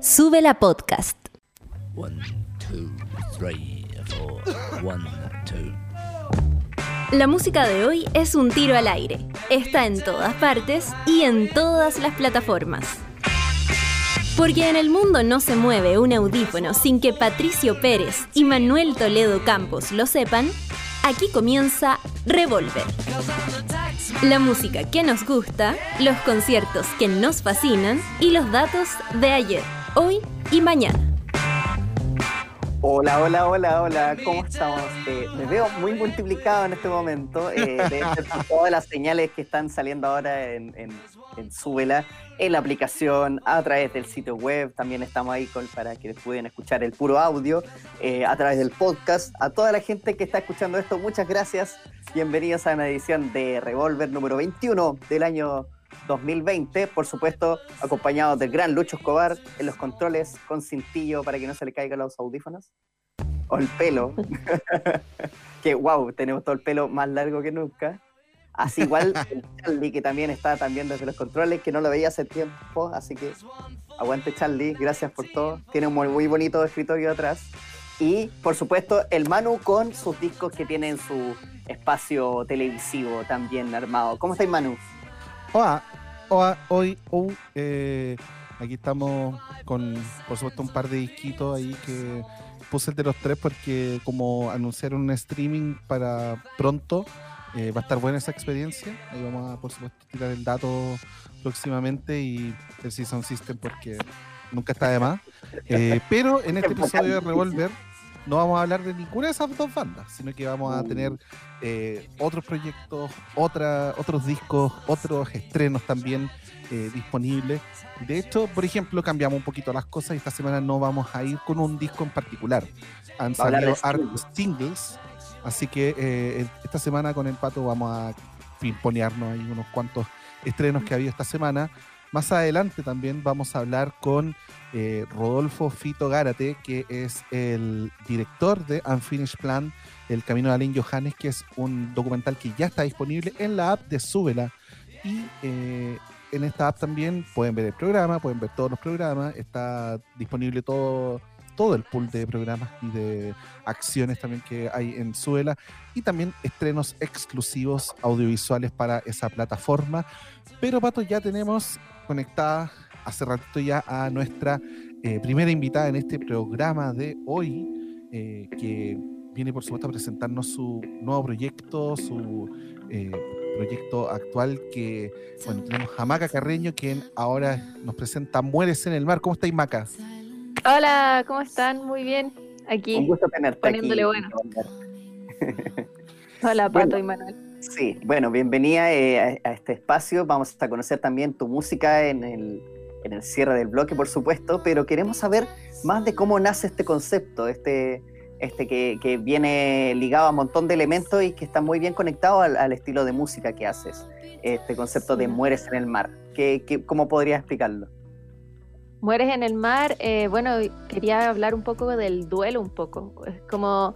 Sube la podcast. One, two, three, four. One, two. La música de hoy es un tiro al aire. Está en todas partes y en todas las plataformas. Porque en el mundo no se mueve un audífono sin que Patricio Pérez y Manuel Toledo Campos lo sepan, aquí comienza Revolver. La música que nos gusta, los conciertos que nos fascinan y los datos de ayer, hoy y mañana. Hola, hola, hola, hola, ¿cómo estamos? Eh, me veo muy multiplicado en este momento. Eh, de todas las señales que están saliendo ahora en, en, en en la aplicación, a través del sitio web. También estamos ahí con, para que puedan escuchar el puro audio, eh, a través del podcast. A toda la gente que está escuchando esto, muchas gracias. Bienvenidos a una edición de Revolver número 21 del año 2020, por supuesto, acompañados del gran Lucho Escobar en los controles con cintillo para que no se le caigan los audífonos. O el pelo. que wow, tenemos todo el pelo más largo que nunca. Así igual el Charlie, que también está también desde los controles, que no lo veía hace tiempo, así que aguante Charlie, gracias por todo. Tiene un muy, muy bonito escritorio atrás. Y por supuesto el Manu con sus discos que tienen su espacio televisivo también armado. ¿Cómo estáis Manu? Hola, hola, hoy, hoy eh, aquí estamos con, por supuesto, un par de disquitos ahí que puse el de los tres porque como anunciaron un streaming para pronto, eh, va a estar buena esa experiencia. Ahí vamos a, por supuesto, tirar el dato próximamente y el Season System porque nunca está de más. Eh, pero en este episodio de Revolver no vamos a hablar de ninguna de esas dos bandas, sino que vamos a tener eh, otros proyectos, otra, otros discos, otros estrenos también eh, disponibles. De hecho, por ejemplo, cambiamos un poquito las cosas y esta semana no vamos a ir con un disco en particular. Han salido singles, así que eh, esta semana con el Pato vamos a pimponearnos ahí unos cuantos estrenos que había esta semana. Más adelante también vamos a hablar con eh, Rodolfo Fito Gárate, que es el director de Unfinished Plan, El Camino de Alain Johannes, que es un documental que ya está disponible en la app de Súbela. Y eh, en esta app también pueden ver el programa, pueden ver todos los programas, está disponible todo, todo el pool de programas y de acciones también que hay en Súbela y también estrenos exclusivos audiovisuales para esa plataforma. Pero Pato, ya tenemos conectada hace ratito ya a nuestra eh, primera invitada en este programa de hoy, eh, que viene por supuesto a presentarnos su nuevo proyecto, su eh, proyecto actual que, bueno, tenemos a Maca Carreño, quien ahora nos presenta Mueres en el Mar. ¿Cómo estáis, Maca? Hola, ¿cómo están? Muy bien. Aquí. Un gusto tenerte poniéndole aquí. bueno. Hola, Pato Bueno. y Manuel. Sí, bueno, bienvenida eh, a, a este espacio. Vamos a conocer también tu música en el, en el cierre del bloque, por supuesto, pero queremos saber más de cómo nace este concepto, este, este que, que viene ligado a un montón de elementos y que está muy bien conectado al, al estilo de música que haces. Este concepto de mueres en el mar. ¿Qué, qué- cómo podrías explicarlo? Mueres en el mar. eh, bueno, quería hablar un poco del duelo, un poco. Como,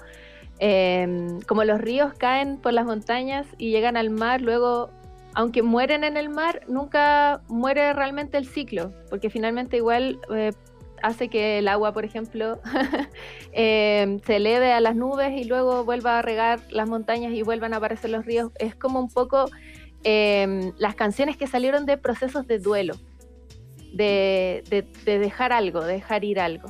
eh, como los ríos caen por las montañas y llegan al mar, luego, aunque mueren en el mar, nunca muere realmente el ciclo, porque finalmente igual eh, hace que el agua, por ejemplo, eh, se eleve a las nubes y luego vuelva a regar las montañas y vuelvan a aparecer los ríos. Es como un poco eh, las canciones que salieron de procesos de duelo de, de- de dejar algo, de dejar ir algo.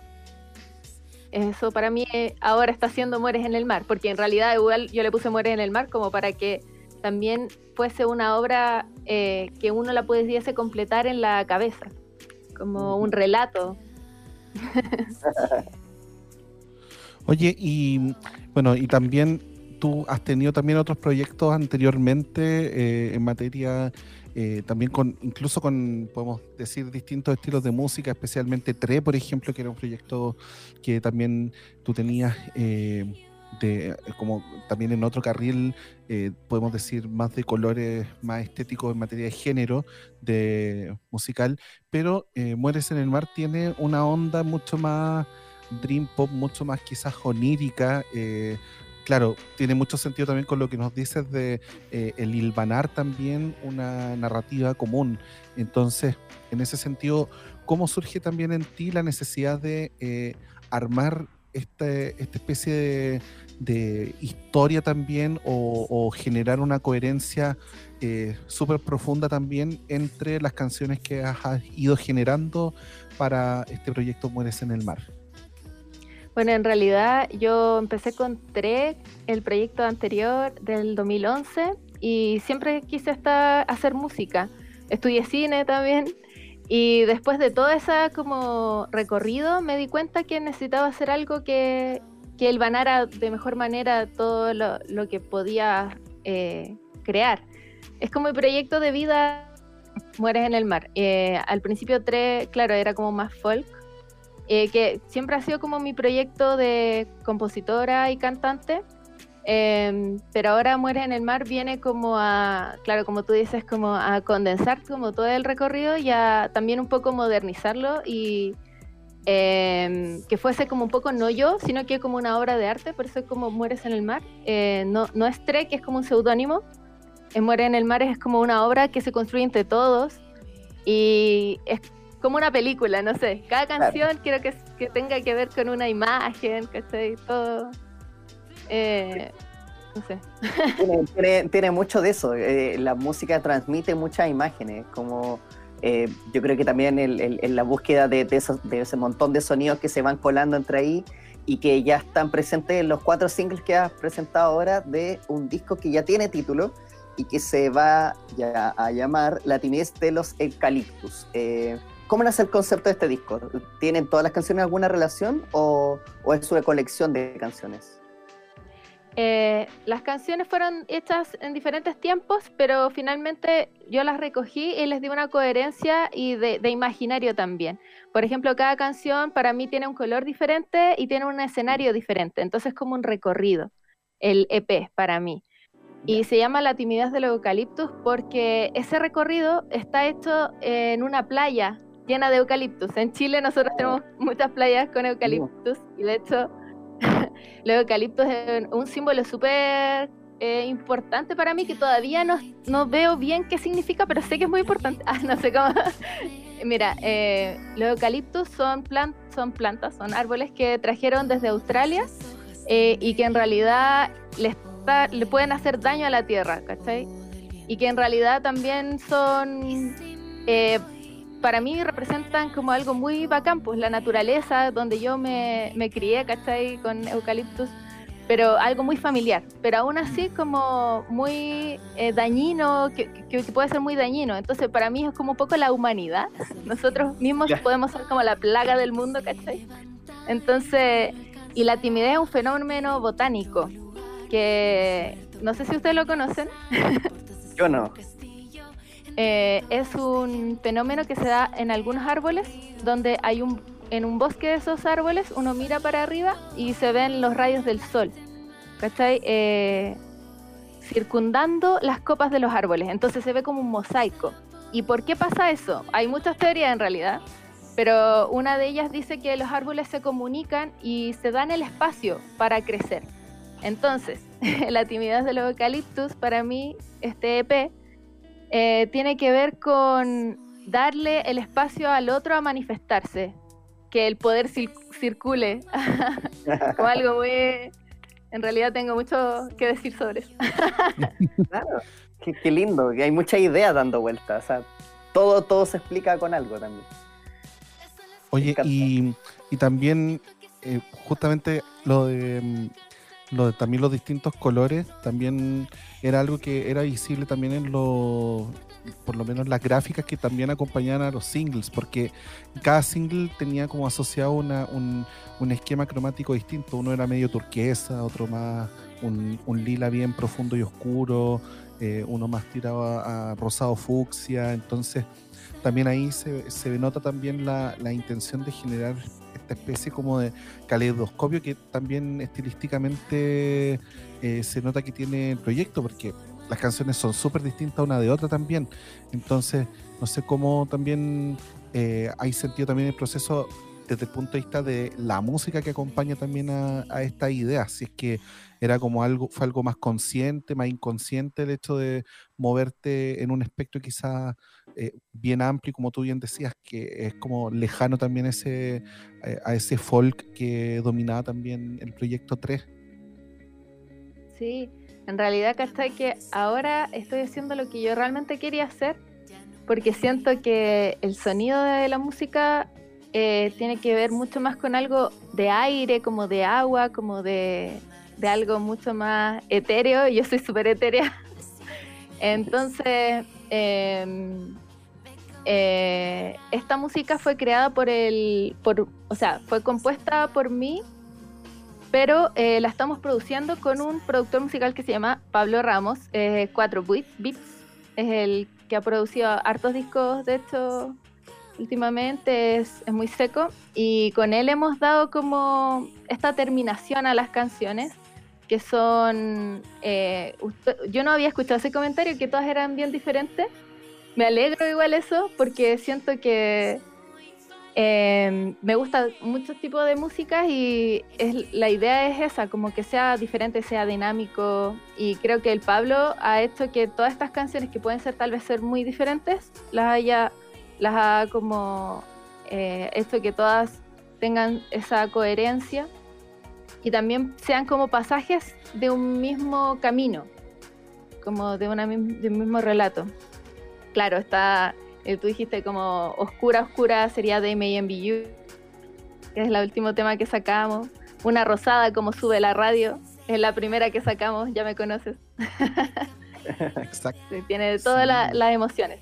Eso para mí eh, ahora está haciendo Mueres en el Mar, porque en realidad igual yo le puse Mueres en el Mar como para que también fuese una obra eh, que uno la pudiese completar en la cabeza, como un relato. Oye, y bueno, y también tú has tenido también otros proyectos anteriormente eh, en materia, eh, también con, incluso con, podemos decir, distintos estilos de música, especialmente Tre, por ejemplo, que era un proyecto que también tú tenías eh, de, como también en otro carril, eh, podemos decir, más de colores, más estéticos en materia de género de musical, pero eh, Mueres en el Mar tiene una onda mucho más dream pop mucho más quizás onírica. Claro, tiene mucho sentido también con lo que nos dices de eh, el hilvanar también una narrativa común. Entonces, en ese sentido, ¿cómo surge también en ti la necesidad de eh, armar este, esta especie de, historia también o, generar una coherencia eh, súper profunda también entre las canciones que has ido generando para este proyecto Mueres en el Mar? Bueno, en realidad yo empecé con Trek, el proyecto anterior del 2011, y siempre quise hacer música. Estudié cine también, y después de todo ese como recorrido me di cuenta que necesitaba hacer algo que, que elvanara de mejor manera todo lo, lo que podía eh, crear. Es como mi proyecto de vida, Mueres en el Mar. Eh, al principio Trek, claro, era como más folk, eh, que siempre ha sido como mi proyecto de compositora y cantante, em, pero ahora Mueres en el Mar viene como a, claro, como tú dices, como a condensar como todo el recorrido y a también un poco modernizarlo y em, que fuese como un poco no yo, sino que como una obra de arte, por eso es como Mueres en el Mar. Eh, no, no es Trek, es como un seudónimo, en Muere en el Mar es como una obra que se construye entre todos y es como una película, no sé. Cada canción quiero que, que tenga que ver con una imagen, ¿cachai? Todo. Eh, no sé. tiene, tiene- tiene mucho de eso. eh, la música transmite muchas imágenes, como eh, yo creo que también en la búsqueda de, de esos- de ese montón de sonidos que se van colando entre ahí y que ya están presentes en los cuatro singles que has presentado ahora de un disco que ya tiene título y que se va ya a llamar La timidez de los eucaliptus. Eh, ¿Cómo nace el concepto de este disco? ¿Tienen todas las canciones alguna relación o, o es una colección de canciones? Eh, las canciones fueron hechas en diferentes tiempos, pero finalmente yo las recogí y les di una coherencia y de, de imaginario también. Por ejemplo, cada canción para mí tiene un color diferente y tiene un escenario diferente, entonces como un recorrido, el EP para mí. Y se llama La timidez del eucaliptus porque ese recorrido está hecho en una playa llena de eucaliptus. En Chile nosotros tenemos muchas playas con eucaliptus y de hecho los eucaliptos es un símbolo súper eh, importante para mí que todavía no, no veo bien qué significa, pero sé que es muy importante. Ah, no sé cómo. Mira, eh, los eucaliptus son, plan- son plantas, son árboles que trajeron desde Australia eh, y que en realidad le, está- le pueden hacer daño a la tierra, ¿cachai? Y que en realidad también son, eh, para mí representan como algo muy bacán, pues la naturaleza donde yo me, me crié, ¿cachai? Con eucaliptus, pero algo muy familiar, pero aún así como muy eh, dañino, que, que- que puede ser muy dañino. Entonces para mí es como un poco la humanidad. Nosotros mismos Ya. podemos ser como la plaga del mundo, ¿cachai? Entonces, y la timidez es un fenómeno botánico que no sé si ustedes lo conocen. Yo no. Eh, es un fenómeno que se da en algunos árboles, donde hay un, en un bosque de esos árboles, uno mira para arriba y se ven los rayos del sol, ¿cachai? Eh, circundando las copas de los árboles, entonces se ve como un mosaico. ¿Y por qué pasa eso? Hay muchas teorías en realidad, pero una de ellas dice que los árboles se comunican y se dan el espacio para crecer. Entonces, la timidez de los eucaliptus, para mí, este EP, eh, tiene que ver con darle el espacio al otro a manifestarse, que el poder cir- circule, como algo muy... En realidad tengo mucho que decir sobre eso. Claro, qué, qué lindo, que hay mucha idea dando vueltas. O sea, todo, todo se explica con algo también. Oye, y, y también eh, justamente lo de, mm, lo de también los distintos colores, también era algo que era visible también en los, por lo menos las gráficas que también acompañaban a los singles, porque cada single tenía como asociado una, un, un esquema cromático distinto. Uno era medio turquesa, otro más un, lila bien profundo y oscuro, eh, uno más tirado a rosado fucsia, entonces también ahí se, se nota también la, la intención de generar esta especie como de caleidoscopio que también estilísticamente eh, se nota que tiene el proyecto, porque las canciones son súper distintas una de otra también. Entonces, no sé cómo también eh, hay sentido también el proceso desde el punto de vista de la música que acompaña también a, esta idea, si es que era como algo, fue algo más consciente, más inconsciente el hecho de moverte en un espectro quizás eh, bien amplio, como tú bien decías, que es como lejano también ese, a ese folk que dominaba también el proyecto 3. Sí, en realidad, ¿cachai? Que ahora estoy haciendo lo que yo realmente quería hacer, porque siento que el sonido de la música eh, tiene que ver mucho más con algo de aire, como de agua, como de, algo mucho más etéreo. Yo soy súper etérea. Entonces, em, eh, esta música fue creada por el, por, o sea, fue compuesta por mí pero eh, la estamos produciendo con un productor musical que se llama Pablo Ramos, 4 Beats, es el que ha producido hartos discos, de hecho, últimamente. Es, es, muy seco, y con él hemos dado como esta terminación a las canciones, que son, eh, usted, yo no había escuchado ese comentario, que todas eran bien diferentes, me alegro igual eso, porque siento que eh, me gusta muchos tipos de música y es, la idea es esa, como que sea diferente, sea dinámico. Y creo que el Pablo ha hecho que todas estas canciones que pueden ser tal vez ser muy diferentes, las haya, las ha como eh, hecho que todas tengan esa coherencia y también sean como pasajes de un mismo camino, como de un mismo relato. Claro, está eh, tú dijiste como Oscura, Oscura sería de MAMBU, que es el último tema que sacamos. Una rosada como sube la radio, es la primera que sacamos, ya me conoces. Exacto. Sí, tiene de todas sí. las emociones.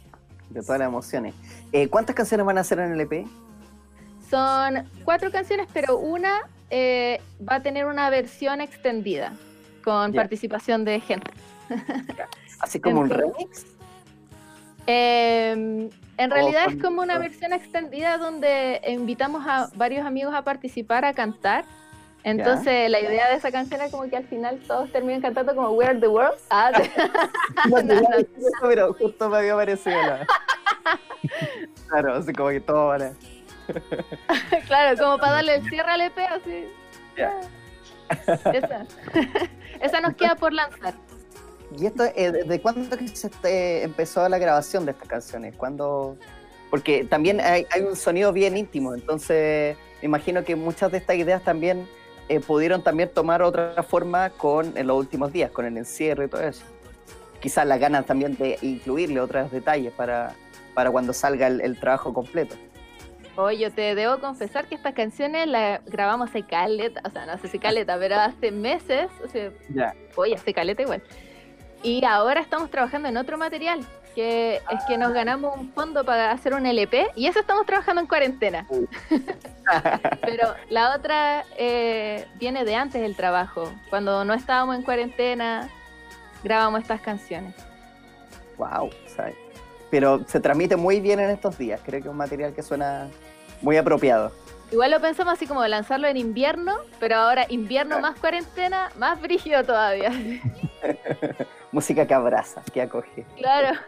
De todas las emociones. Eh, ¿Cuántas canciones van a hacer en el EP? Son cuatro canciones, pero una eh, va a tener una versión extendida con yeah. participación de gente. Así como Entonces, un remix. Eh, en realidad es como una versión extendida donde invitamos a varios amigos a participar a cantar. Entonces yeah. la idea de esa canción es como que al final todos terminan cantando como We Are the World. Ah, no, no, no, pero justo me había parecido la... Claro, así como que todo vale. claro, como para darle el cierre al EP, así. Yeah. Esa. Esa nos queda por lanzar. ¿Y esto, eh, desde cuándo que se empezó la grabación de estas canciones? ¿Cuándo? Porque también hay, hay, un sonido bien íntimo, entonces me imagino que muchas de estas ideas también eh, pudieron también tomar otra forma con en los últimos días, con el encierro y todo eso. Quizás las ganas también de incluirle otros detalles para, para cuando salga el, el trabajo completo. Oye, te debo confesar que estas canciones las grabamos hace caleta, o sea, no hace caleta, pero hace meses, o sea, yeah. oye, hace caleta igual. Y ahora estamos trabajando en otro material, que es que nos ganamos un fondo para hacer un LP y eso estamos trabajando en cuarentena. Pero la otra eh, viene de antes del trabajo. Cuando no estábamos en cuarentena, grabamos estas canciones. Wow, ¿sabes? pero se transmite muy bien en estos días. Creo que es un material que suena muy apropiado. Igual lo pensamos así como lanzarlo en invierno, pero ahora invierno más cuarentena, más brígido todavía. Música que abraza, que acoge. Claro.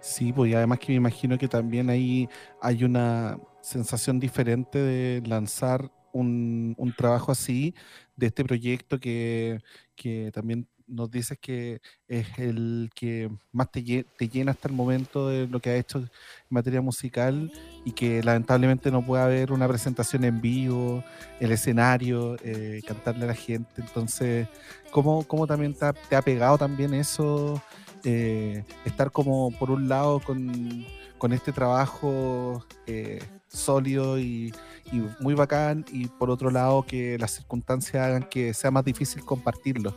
Sí, pues y además que me imagino que también ahí hay una sensación diferente de lanzar un, un trabajo así, de este proyecto que, que también nos dices que es el que más te, llena hasta el momento de lo que ha hecho en materia musical y que lamentablemente no puede haber una presentación en vivo, el escenario, eh, cantarle a la gente. Entonces, ¿cómo, cómo también te ha, te pegado también eso? Eh, estar como por un lado con, con este trabajo eh, sólido y, y muy bacán y por otro lado que las circunstancias hagan que sea más difícil compartirlo.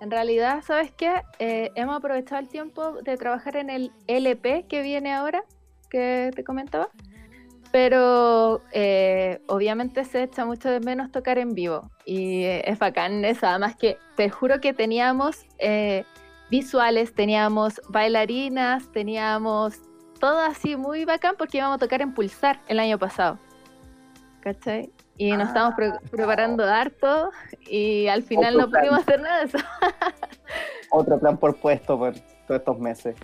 En realidad, ¿sabes qué? Eh, hemos aprovechado el tiempo de trabajar en el LP que viene ahora, que te comentaba. Pero eh, obviamente se echa mucho de menos tocar en vivo. Y eh, es bacán eso. Además que te juro que teníamos eh, visuales, teníamos bailarinas, teníamos todo así muy bacán porque íbamos a tocar en Pulsar el año pasado. ¿Cachai? Y nos ah, estamos pre preparando harto y al final no plan. pudimos hacer nada de eso. Otro plan por puesto por todos estos meses.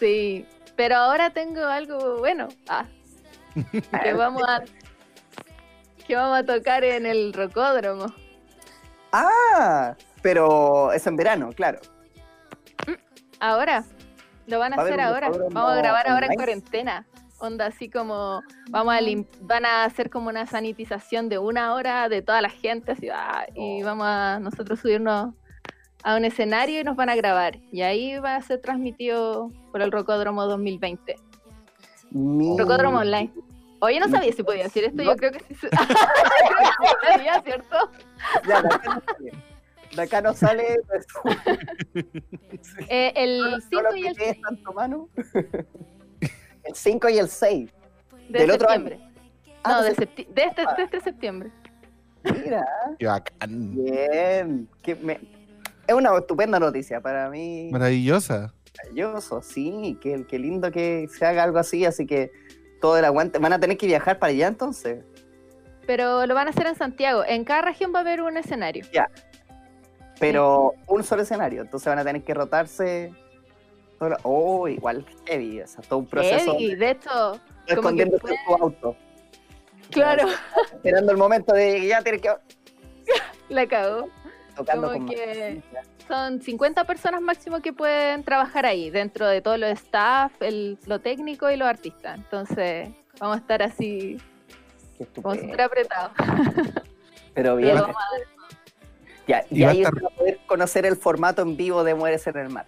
Sí, pero ahora tengo algo bueno. Ah, que vamos a que vamos a tocar en el rocódromo. Ah, pero es en verano, claro. Ahora, lo van a Va hacer ahora. Vamos a grabar ahora en cuarentena. Onda así como vamos a lim- van a hacer como una sanitización de una hora de toda la gente así, ah, y vamos a nosotros subirnos a un escenario y nos van a grabar. Y ahí va a ser transmitido por el Rocódromo 2020. Mi- Rocódromo Online. Oye, no sabía si podía decir esto, yo No. creo que sí. creo que sí podía, ¿cierto? Ya, de acá no sale. De acá no sale. pues, Eh, el no 5 lo y el que 6 es tanto mano. El 5 y el 6. de del otro año. septiembre. Ah, no, de de, septi- de este, de este septiembre. Mira, Qué bacán. bien. Que me- Es una estupenda noticia para mí. Maravillosa. Maravilloso, sí. Qué, qué lindo que se haga algo así. Así que todo el aguante. ¿Van a tener que viajar para allá entonces? Pero lo van a hacer en Santiago. En cada región va a haber un escenario. Pero un solo escenario. Entonces van a tener que rotarse. Todo lo- Oh, igual heavy. O sea, todo un proceso. Y de hecho, escondiéndose en tu auto. claro, Esperando el momento de que ya tienes que. la cagó. Tocando Como con que- Son 50 personas máximo que pueden trabajar ahí, dentro de todo lo staff, el, lo técnico y los artistas. Entonces, vamos a estar así, Qué vamos a estar apretados. Pero bien. Ya, Y ahí estar- van a poder conocer el formato en vivo de Mueres en el Mar.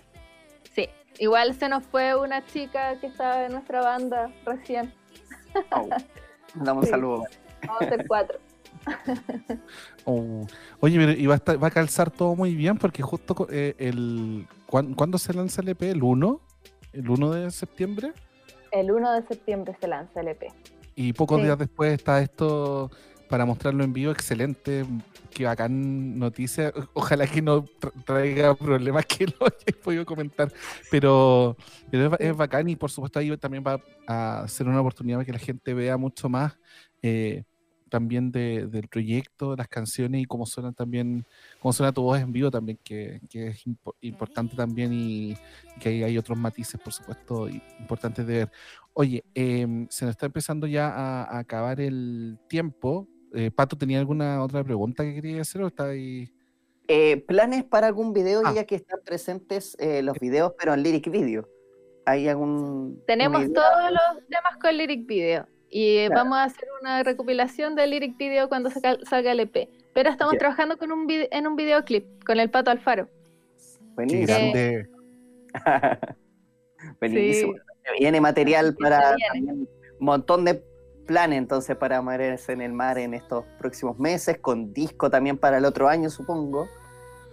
Igual se nos fue una chica que estaba en nuestra banda recién. Oh, Damos un Sí. saludo. Vamos a ser cuatro. Oh. Oye, pero y va a, estar- va a calzar todo muy bien porque justo eh, el. ¿cuán- ¿Cuándo se lanza el EP? ¿El 1? ¿El 1 de septiembre? El 1 de septiembre se lanza el EP. Y pocos Sí. días después está esto para mostrarlo en vivo. Excelente. Qué bacán noticia. Ojalá que no tra- traiga problemas que lo hayáis podido comentar. Pero, pero es, es bacán y por supuesto ahí también va a ser una oportunidad para que la gente vea mucho más eh, también de- del proyecto, de las canciones y cómo suenan también, cómo suena tu voz en vivo también, que, es impo- importante también y, que hay otros matices, por supuesto, importantes de ver. Oye, em, se nos está empezando ya a acabar el tiempo. Eh, Pato, ¿tenía alguna otra pregunta que quería hacer o está ahí? Eh, ¿Planes para algún video Ah. ya que están presentes eh, los videos, pero en Lyric Video? ¿Hay algún. Tenemos todos los temas con Lyric Video. Y Claro. vamos a hacer una recopilación de Lyric Video cuando salga el EP. Pero estamos trabajando con un en un videoclip con el Pato Alfaro. Qué Buenísimo. grande. Buenísimo. Sí. Viene material para un montón de planes entonces para Mueres en el Mar en estos próximos meses, con disco también para el otro año, supongo.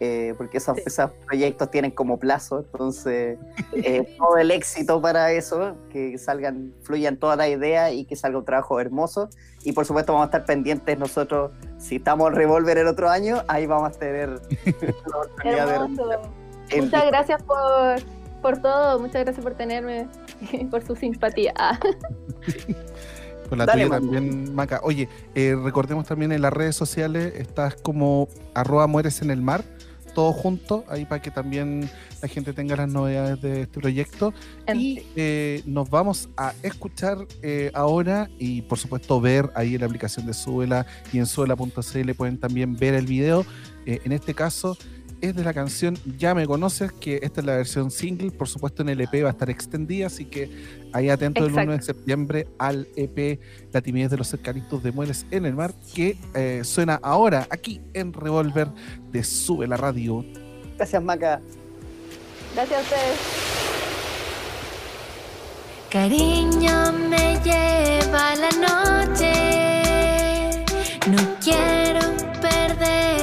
eh, porque esos, Sí. esos proyectos tienen como plazo, entonces eh, todo el éxito para eso, que salgan, fluyan todas las ideas y que salga un trabajo hermoso. Y por supuesto vamos a estar pendientes nosotros, si estamos Revolver el otro año, ahí vamos a tener la oportunidad de Muchas gracias por, por todo. Muchas gracias por tenerme y por su simpatía. Por la Dale, tuya Manu. también, Maca. Oye, eh, recordemos también en las redes sociales, estás como arroba mueres en el mar, todo junto, ahí para que también la gente tenga las novedades de este proyecto. Y eh, nos vamos a escuchar eh, ahora y por supuesto ver ahí en la aplicación de Suela y en suela.cl pueden también ver el video. Eh, en este caso es de la canción Ya me conoces, que esta es la versión single, por supuesto en el EP va a estar extendida, así que ahí atento el 1 de septiembre al EP La timidez de los cercanitos de Mueres en el Mar, que eh, suena ahora aquí en Revolver de Sube la Radio. Gracias, Maca. Gracias a ustedes. Cariño me lleva la noche. No quiero perderte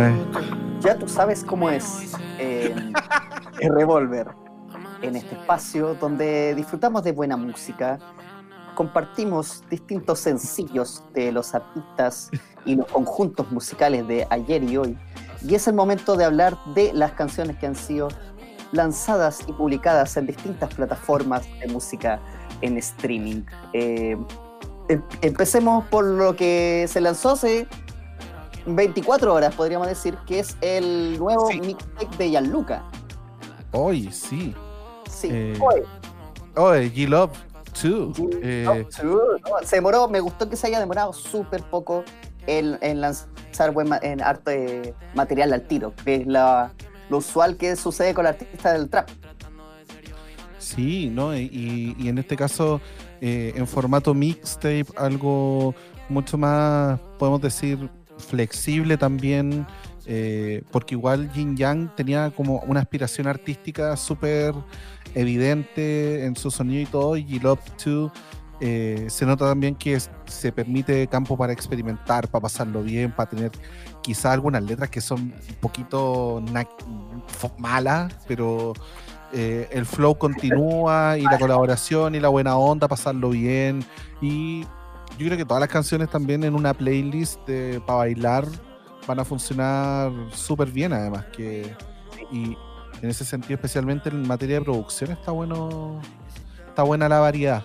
es. Ya tú sabes cómo es eh, el Revolver. En este espacio donde disfrutamos de buena música, compartimos distintos sencillos de los artistas y los conjuntos musicales de ayer y hoy. Y es el momento de hablar de las canciones que han sido lanzadas y publicadas en distintas plataformas de música en streaming. Eh, em- empecemos por lo que se lanzó hace 24 horas, podríamos decir, que es el nuevo Sí. mixtape de Gianluca. Hoy sí. Sí, Eh, hoy. Oye, G-Love 2. Sí, Eh, no, se demoró, me gustó que se haya demorado súper poco en, en lanzar buen ma- en harto de material al tiro, que es la- lo usual que sucede con el artista del trap. Sí, ¿no? Y, y en este caso, eh, en formato mixtape, algo mucho más, podemos decir, flexible también, eh, porque igual Jin Yang tenía como una aspiración artística súper evidente en su sonido y todo, y Love 2 eh, se nota también que se permite campo para experimentar, para pasarlo bien, para tener quizá algunas letras que son un poquito malas, pero eh, el flow continúa y la colaboración y la buena onda, pasarlo bien. Y yo creo que todas las canciones también en una playlist para bailar van a funcionar súper bien además. Que, y en ese sentido, especialmente en materia de producción, está bueno, está buena la variedad.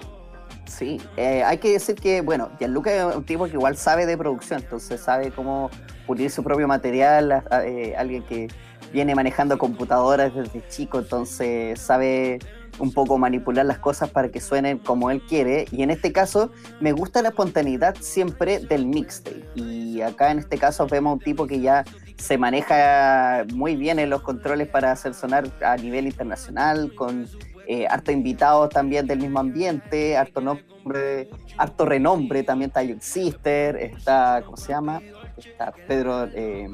Sí, eh, hay que decir que, bueno, Gianluca es un tipo que igual sabe de producción, entonces sabe cómo pulir su propio material, eh, alguien que viene manejando computadoras desde chico, entonces sabe un poco manipular las cosas para que suenen como él quiere, y en este caso me gusta la espontaneidad siempre del mixtape, y acá en este caso vemos un tipo que ya se maneja muy bien en los controles para hacer sonar a nivel internacional, con eh, harto invitados también del mismo ambiente, harto nombre, harto renombre, también está Young Sister, está, ¿cómo se llama? Está Pedro, eh,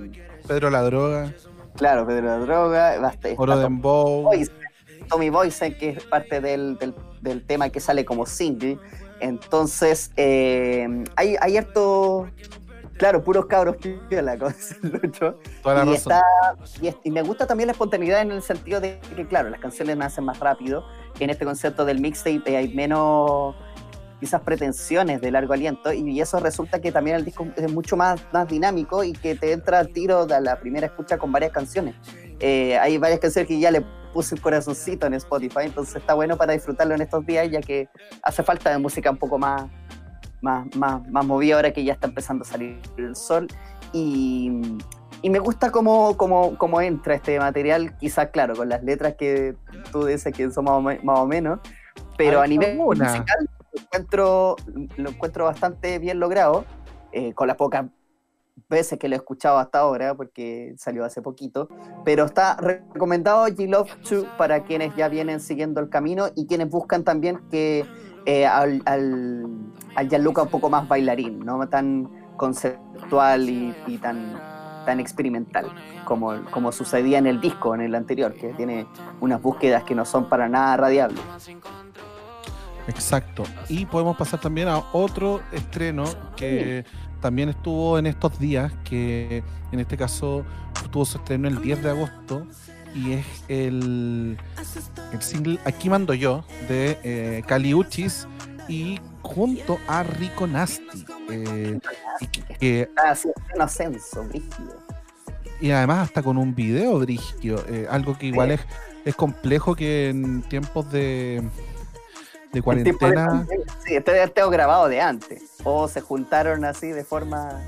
Pedro la droga, claro, Pedro la Droga, basta- está Oro Tom Dembow. Boyce, Tommy Boyce, que es parte del, del- del tema que sale como single. Entonces, eh, hay, hay harto, claro, puros cabros piola, como dice el Lucho. Toda la y, razón. está, y, es- y me gusta también la espontaneidad en el sentido de que, claro, las canciones nacen más rápido. En este concepto del mixtape eh, hay menos, quizás, pretensiones de largo aliento. Y eso resulta que también el disco es mucho más, más dinámico y que te entra al tiro de la primera escucha con varias canciones. Eh, hay varias canciones que ya le puse un corazoncito en Spotify, entonces está bueno para disfrutarlo en estos días, ya que hace falta de música un poco más, más, más, más movida ahora que ya está empezando a salir el sol. Y, y me gusta cómo, cómo, cómo entra este material, quizás, claro, con las letras que tú dices que son más o, me- más o menos, pero Hay a nivel musical lo encuentro, lo encuentro bastante bien logrado, eh, con las pocas veces que lo he escuchado hasta ahora, porque salió hace poquito, pero está recomendado G-Love 2 para quienes ya vienen siguiendo el camino y quienes buscan también que eh, al, al, al Gianluca un poco más bailarín, no tan conceptual y, y tan, tan experimental como, como sucedía en el disco, en el anterior, que tiene unas búsquedas que no son para nada radiables. Exacto. Y podemos pasar también a otro estreno que también estuvo en estos días, que en este caso tuvo su estreno el 10 de agosto y es el, el single Aquí mando yo de eh, Kali Uchis y junto a Rico Nasty. eh, y, que- ascenso, y además hasta con un video brígido, eh, algo que igual es, es complejo que en tiempos de, de cuarentena... Sí, este debe haber grabado de antes. O se juntaron así de forma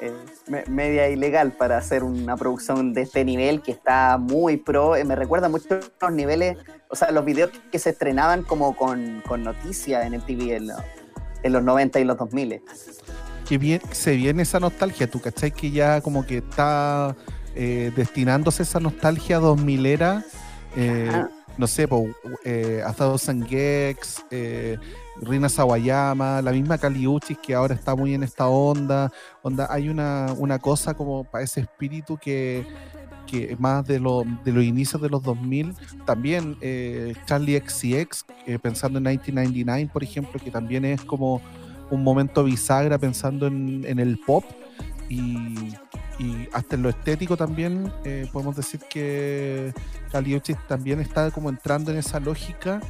eh, me- media ilegal para hacer una producción de este nivel que está muy pro. Eh, me recuerda mucho los niveles, o sea, los videos que se estrenaban como con, con noticias en el TV en, lo- en los 90 y los 2000. que bien, se viene esa nostalgia, tú cachai que ya como que está eh, destinándose esa nostalgia 2000 era, eh, Ajá. No sé, po, eh, A Gex, eh, Rina Sawayama, la misma Caliuchis que ahora está muy en esta onda, onda hay una, una cosa como para ese espíritu que que más de, lo- de los inicios de los 2000, también eh, Charlie XCX, eh, pensando en 1999, por ejemplo, que también es como un momento bisagra pensando en, en el pop. Y, y hasta en lo estético también eh, podemos decir que Caliuchis también está como entrando en esa lógica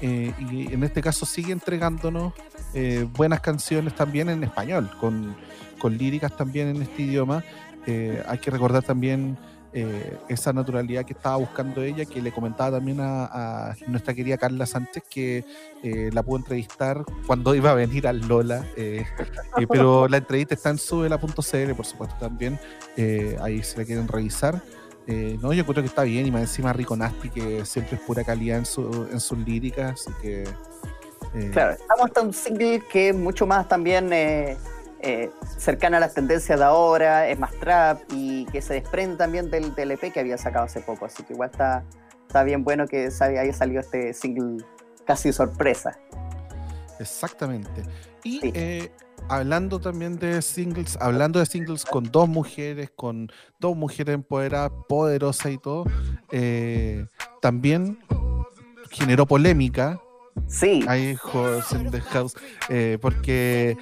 eh, y en este caso sigue entregándonos eh, buenas canciones también en español, con, con líricas también en este idioma. Eh, hay que recordar también eh, esa naturalidad que estaba buscando ella, que le comentaba también a, nuestra querida Carla Sánchez, que eh, la pudo entrevistar cuando iba a venir al Lola, eh, pero la entrevista está en subela.cl, por supuesto, también, ahí si la quieren revisar. No, yo creo que está bien, y más encima Rico Nasty, que siempre es pura calidad en, su, en sus líricas, así que... Claro, estamos hasta un single que es mucho más también eh, cercana a las tendencias de ahora, es más trap y que se desprende también del, del EP que había sacado hace poco. Así que igual está, está bien bueno que haya salido este single casi sorpresa. Exactamente. Y Sí. eh, hablando también de singles, hablando de singles con dos mujeres, con dos mujeres empoderadas, poderosas y todo, eh, también generó polémica. Sí, Hay Horse in the House, eh, porque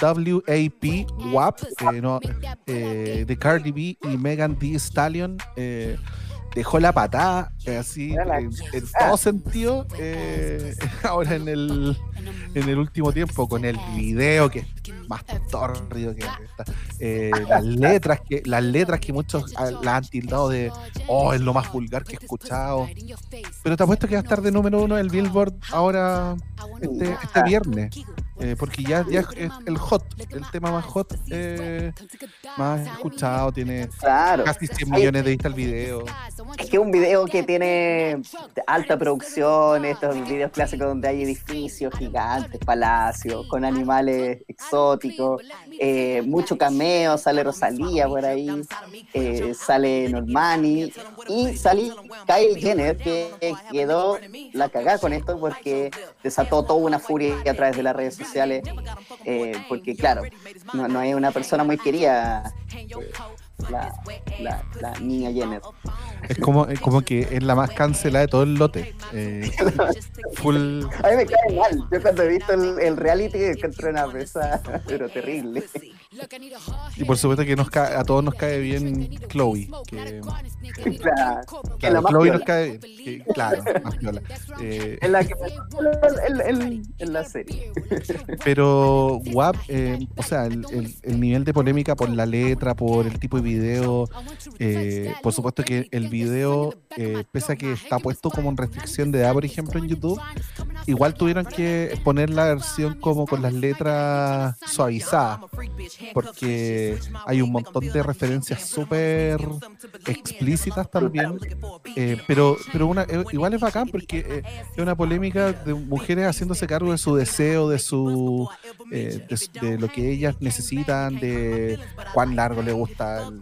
WAP, WAP, eh, no, eh, de Cardi B y Megan Thee Stallion eh, dejó la patada, eh, así, la en, en todo sentido, eh, ahora en el, en el último tiempo, con el video que es más tórrido que esta, eh, las letras que las letras que muchos ah, la han tildado de oh es lo más vulgar que he escuchado. Pero te apuesto que va a estar de número uno el Billboard ahora este, este viernes eh, porque ya, ya es el hot el tema más hot eh, más escuchado tiene claro. casi 100 millones de vistas el video Es que es un video que tiene alta producción, estos videos clásicos donde hay edificios gigantes, palacios, con animales exóticos, eh, mucho cameo, sale Rosalía por ahí, eh, sale Normani y sale Kyle Jenner que quedó la cagada con esto porque desató toda una furia a través de las redes sociales, eh, porque claro, no, no es una persona muy querida. eh, La, la, la niña Jenner. es como, es como que es la más cancelada de todo el lote eh, full A mí me cae mal. Yo cuando he visto el, el reality encontré una pesa, pero terrible. Y por supuesto que nos cae- a todos nos cae bien Chloe que Claro, que la Chloe nos cae bien. que- claro, más piola. Eh, Es la que en, en- en la serie. pero WAP, eh, o sea, el, el- el nivel de polémica por la letra, por el tipo de video, eh, por supuesto que el video, eh, pese a que está puesto como en restricción de edad, por ejemplo, en YouTube, igual tuvieron que poner la versión como con las letras suavizadas. Porque hay un montón de referencias súper explícitas también, eh, pero, pero una, eh, igual es bacán porque eh, es una polémica de mujeres haciéndose cargo de su deseo, de su de, lo que ellas necesitan, de cuán largo le gusta el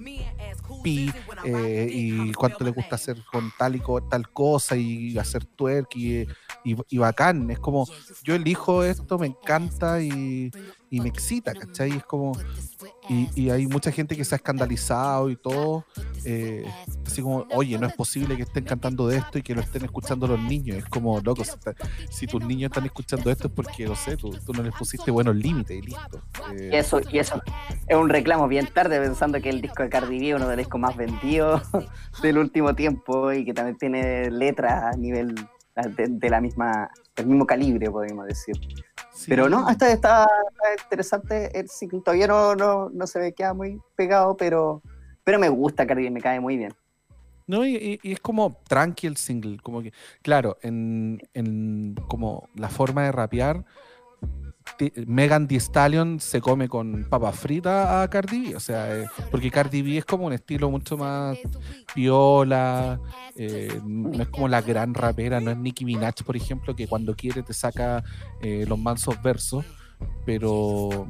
pi y cuánto le gusta hacer con tal y tal cosa y hacer twerk y bacán. Es como, yo elijo esto, me encanta y, y me excita, ¿cachai? Es como, y, y hay mucha gente que se ha escandalizado y todo, eh, así como, oye, no es posible que estén cantando de esto y que lo estén escuchando los niños. Es como, loco, si, tus niños están escuchando esto es porque, no sé, tú, tú no les pusiste buenos límites y listo. Eh, Y eso, y eso es un reclamo bien tarde, pensando que el disco de Cardi B es uno de los discos más vendidos del último tiempo y que también tiene letras a nivel de, la misma, del mismo calibre, podríamos decir. Sí. Pero no, hasta está, interesante. El single todavía no, no, no se me queda muy pegado, pero, pero me gusta Cardi me cae muy bien. No, y, es como tranqui el single, como que, claro, en, en como la forma de rapear, Megan Thee Stallion se come con papa frita a Cardi B, o sea, eh, porque Cardi B es como un estilo mucho más piola, eh, no es como la gran rapera, no es Nicki Minaj, por ejemplo, que cuando quiere te saca eh, los mansos versos, pero,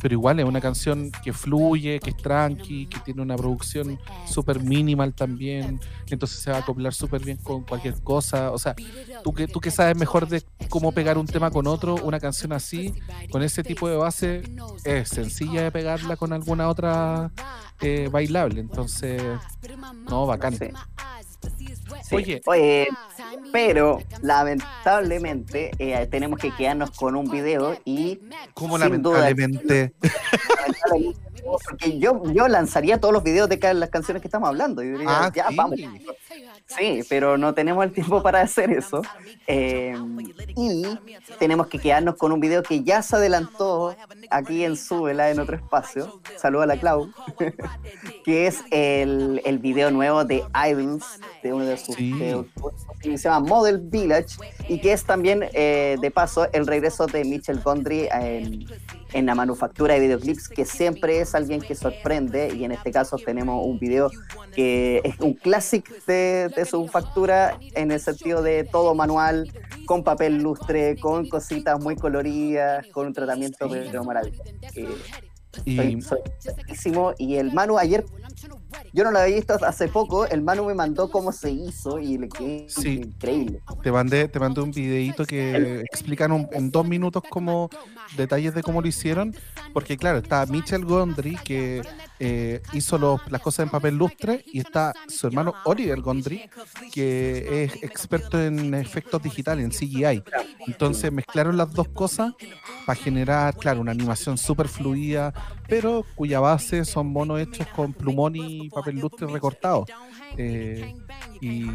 pero igual es una canción que fluye, que es tranqui, que tiene una producción súper minimal también, entonces se va a acoplar súper bien con cualquier cosa. O sea, tú que, tú que sabes mejor de cómo pegar un tema con otro, una canción así, con ese tipo de base, es sencilla de pegarla con alguna otra eh, bailable. Entonces, no, bacán. Sí. Oye. Oye, pero lamentablemente eh, tenemos que quedarnos con un video y duda, lamentablemente. porque yo, yo lanzaría todos los videos de las canciones que estamos hablando y diría, Ah, ya, sí. vamos. Sí, pero no tenemos el tiempo para hacer eso. Eh, y tenemos que quedarnos con un video que ya se adelantó aquí en Súbela, en otro espacio. Saluda a la Clau. que es el, el video nuevo de Idols, de uno de sus. Sí. de- que se llama Model Village. Y que es también, eh, de paso, el regreso de Mitchell Gondry en, en la manufactura de videoclips, que siempre es alguien que sorprende. Y en este caso tenemos un video que es un clásico de, de su factura en el sentido de todo manual, con papel lustre, con cositas muy coloridas, con un tratamiento pero maravilloso. Eh, Y soy, y el Manu ayer, yo no lo había visto hace poco, el Manu me mandó cómo se hizo y le quedé Sí. increíble. te mandé, te mandé un videito que explican un- en dos minutos como detalles de cómo lo hicieron. Porque claro, está Michel Gondry que eh, hizo las cosas en papel lustre y está su hermano Oliver Gondry que es experto en efectos digitales, en CGI. Entonces mezclaron las dos cosas para generar, claro, una animación súper fluida, pero cuya base son monos hechos con plumón y papel lustre recortado. Eh, y,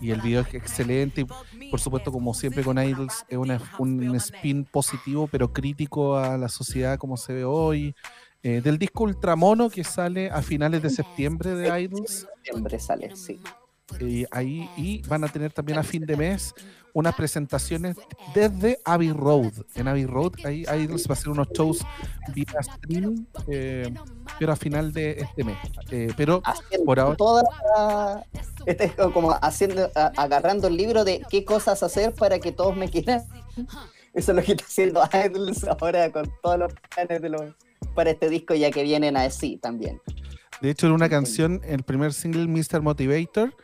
y el video es excelente. Y por supuesto, como siempre con Idols, es una- un spin positivo, pero crítico a la sociedad como se ve hoy. Eh, del disco Ultramono que sale a finales de septiembre de Idols. Siempre sale, sí. eh, ahí y van a tener también a fin de mes unas presentaciones desde Abbey Road. En Abbey Road, ahí Idols va a hacer unos shows vía streaming, eh, pero a final de este mes. Eh, pero Haciendo Por ahora- toda la- este es como haciendo, agarrando el libro de qué cosas hacer para que todos me quieran. Eso es lo que está haciendo Idols ahora con todos los planes de los, para este disco ya que vienen a sí también. De hecho, en una canción, el primer single, Mr. Motivator,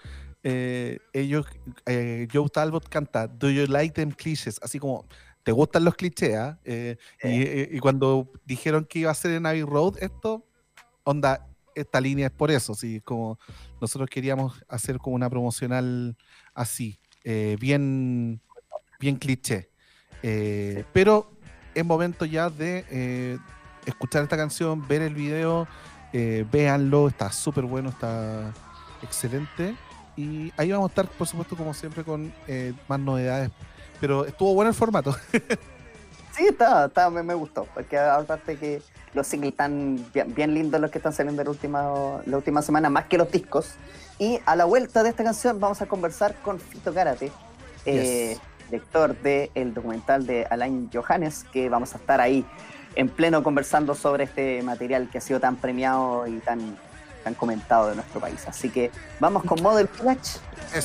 eh, ellos, eh, Joe Talbot canta Do You Like Them Clichés? Así como, ¿te gustan los clichés? ah? Eh, y, y cuando dijeron que iba a ser en Abbey Road, esto, onda, esta línea es por eso, sí, como nosotros queríamos hacer como una promocional así, bien, bien cliché. Eh, pero es momento ya de eh, escuchar esta canción, ver el video, eh, véanlo, está súper bueno, está excelente. Y ahí vamos a estar, por supuesto, como siempre, con eh, más novedades. Pero estuvo bueno el formato. Sí, está, está, me, me gustó, porque aparte que los singles están bien, bien lindos los que están saliendo la última, la última semana, más que los discos. Y a la vuelta de esta canción vamos a conversar con Fito Karate, Yes director del de documental de Alain Johannes, que vamos a estar ahí en pleno conversando sobre este material que ha sido tan premiado y tan, tan comentado de nuestro país. Así que vamos con Model Flash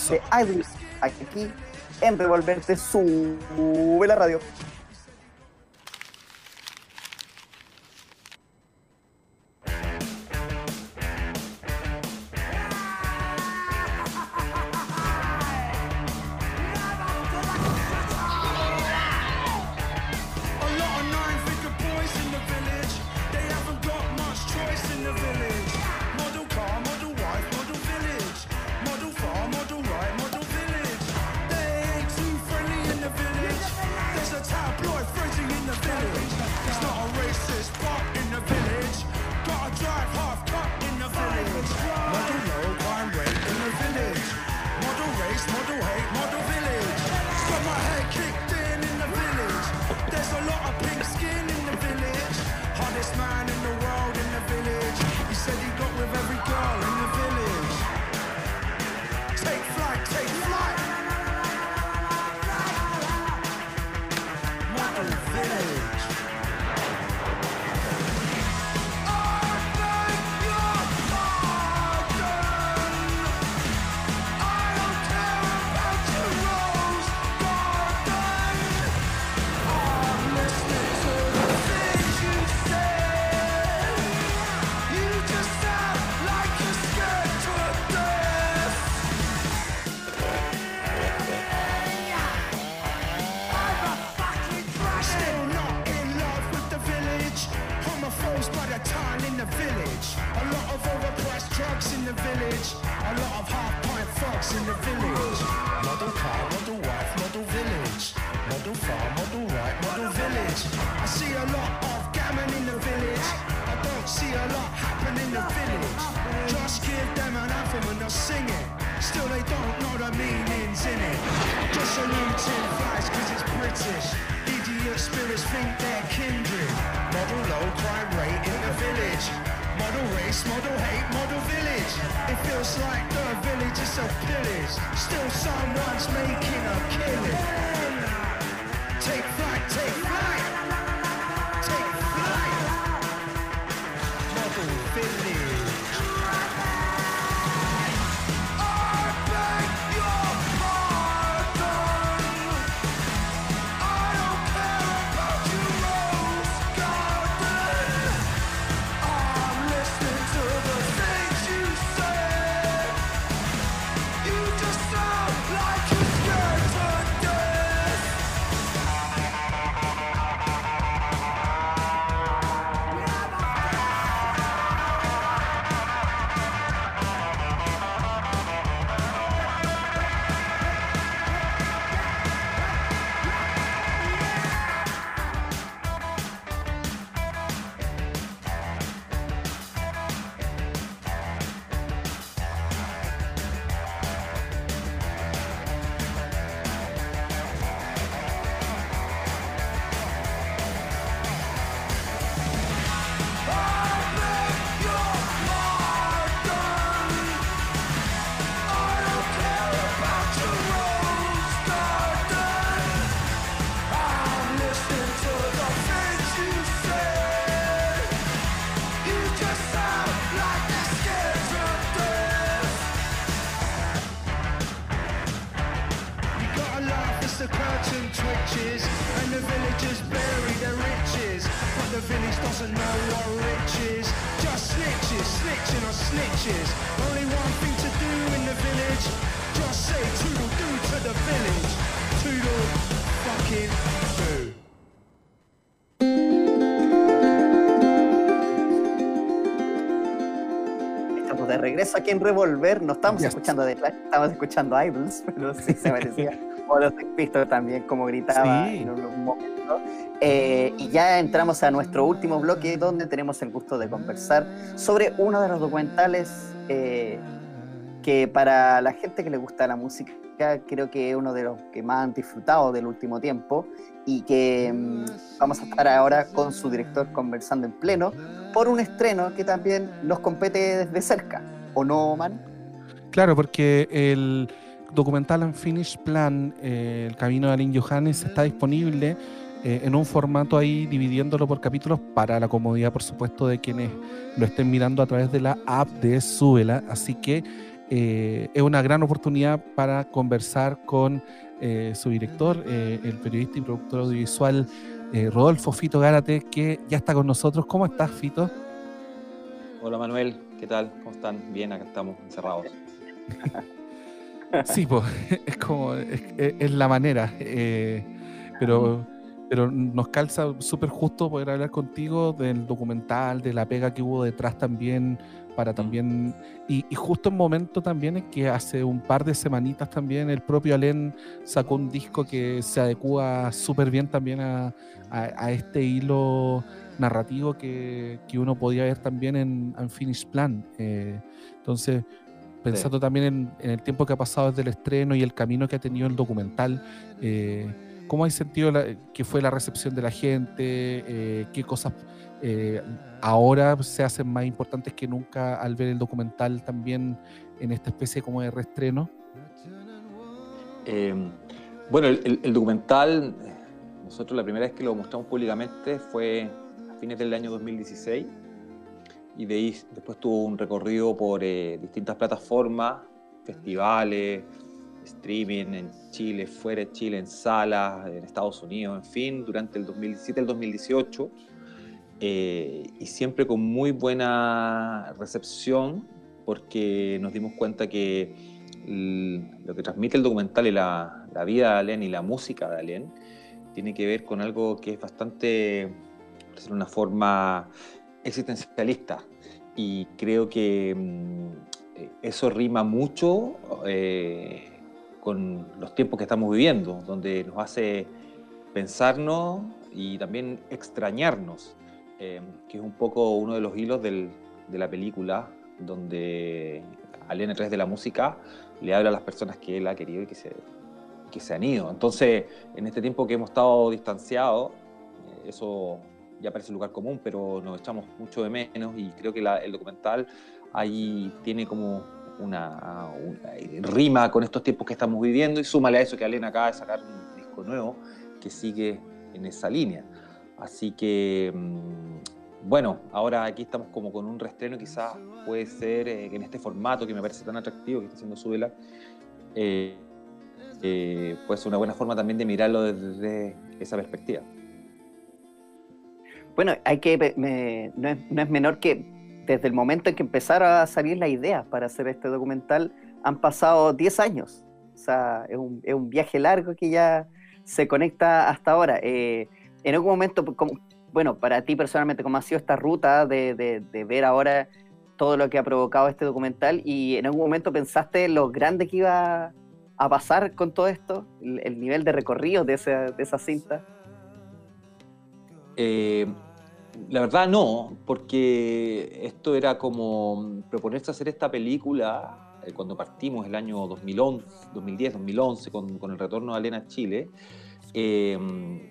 de Idris aquí en Revolverte. Sube la radio. is. Still someone's making a killing. Take flight, take flight. saquen Revolver, no estamos yes. escuchando The Clash, estamos escuchando Idols, pero sí se parecía. o los Pistols también, como gritaba sí. en un momento. Eh, y ya entramos a nuestro último bloque, donde tenemos el gusto de conversar sobre uno de los documentales eh, que para la gente que le gusta la música creo que es uno de los que más han disfrutado del último tiempo y que mmm, vamos a estar ahora con su director conversando en pleno por un estreno que también nos compete desde cerca o no, man? Claro, porque el documental Unfinished Plan, eh, El Camino de Alin Johannes, está disponible eh, en un formato ahí dividiéndolo por capítulos para la comodidad, por supuesto, de quienes lo estén mirando a través de la app de Súbela. Así que eh, es una gran oportunidad para conversar con su director, el periodista y productor audiovisual Rodolfo Fito Gárate, que ya está con nosotros. ¿Cómo estás, Fito? Hola, Manuel. ¿Qué tal? ¿Cómo están? Bien, acá estamos encerrados. Sí, pues, es como, es, es- la manera, eh, pero, pero nos calza súper justo poder hablar contigo del documental, de la pega que hubo detrás también, para también, y, y justo en momento también en que hace un par de semanitas también el propio Alén sacó un disco que se adecua súper bien también a, a- a este hilo narrativo que, que uno podía ver también en Unfinished Plan. eh, entonces, pensando también en, en el tiempo que ha pasado desde el estreno y el camino que ha tenido el documental, eh, ¿cómo has sentido la- que fue la recepción de la gente? Eh, ¿Qué cosas eh, ahora se hacen más importantes que nunca al ver el documental también en esta especie como de reestreno? Eh, bueno, el, el- el documental, nosotros la primera vez que lo mostramos públicamente fue fines del año 2016 y de ahí después tuvo un recorrido por eh, distintas plataformas, festivales, streaming en Chile, fuera de Chile, en salas, en Estados Unidos, en fin, durante el 2017 al 2018 eh, y siempre con muy buena recepción porque nos dimos cuenta que lo que transmite el documental y la, la vida de Alén y la música de Alén tiene que ver con algo que es bastante, de una forma, existencialista. Y creo que mm, eh, eso rima mucho eh, con los tiempos que estamos viviendo, donde nos hace pensarnos y también extrañarnos, eh, que es un poco uno de los hilos del- de la película, donde Alén a través de la música le habla a las personas que él ha querido y que se, que se han ido. Entonces, en este tiempo que hemos estado distanciados, eh, eso ya parece un lugar común, pero nos echamos mucho de menos y creo que la- el documental ahí tiene como una, una- rima con estos tiempos que estamos viviendo y súmale a eso que Alén acaba de sacar un disco nuevo que sigue en esa línea. Así que, mm, bueno, ahora aquí estamos como con un reestreno, quizás puede ser eh, en este formato que me parece tan atractivo que está haciendo Súbela, eh, eh, puede ser una buena forma también de mirarlo desde esa perspectiva. Bueno, hay que me- no, es, no es menor que desde el momento en que empezaron a salir las ideas para hacer este documental, han pasado 10 años. O sea, es un, es un viaje largo que ya se conecta hasta ahora. Eh, en algún momento, pues, bueno, para ti personalmente, ¿cómo ha sido esta ruta de, de- de ver ahora todo lo que ha provocado este documental? ¿Y en algún momento pensaste lo grande que iba a pasar con todo esto? El, el nivel de recorrido de esa, de esa cinta. Eh, la verdad no, porque esto era como proponerse hacer esta película eh, cuando partimos el año 2011, 2010, 2011 con, con el retorno de Alena a Chile eh,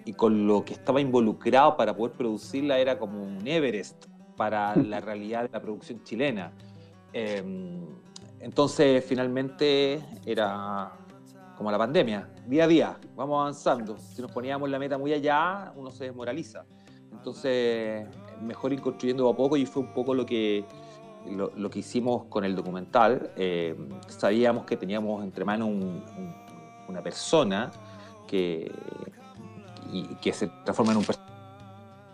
y con lo que estaba involucrado para poder producirla era como un Everest para la realidad de la producción chilena. Eh, entonces finalmente era como la pandemia, día a día, vamos avanzando. Si nos poníamos la meta muy allá, uno se desmoraliza. Entonces, mejor ir construyendo a poco y fue un poco lo que, lo, que hicimos con el documental. Eh, sabíamos que teníamos entre manos un- un- una persona que, que se transforma en un per-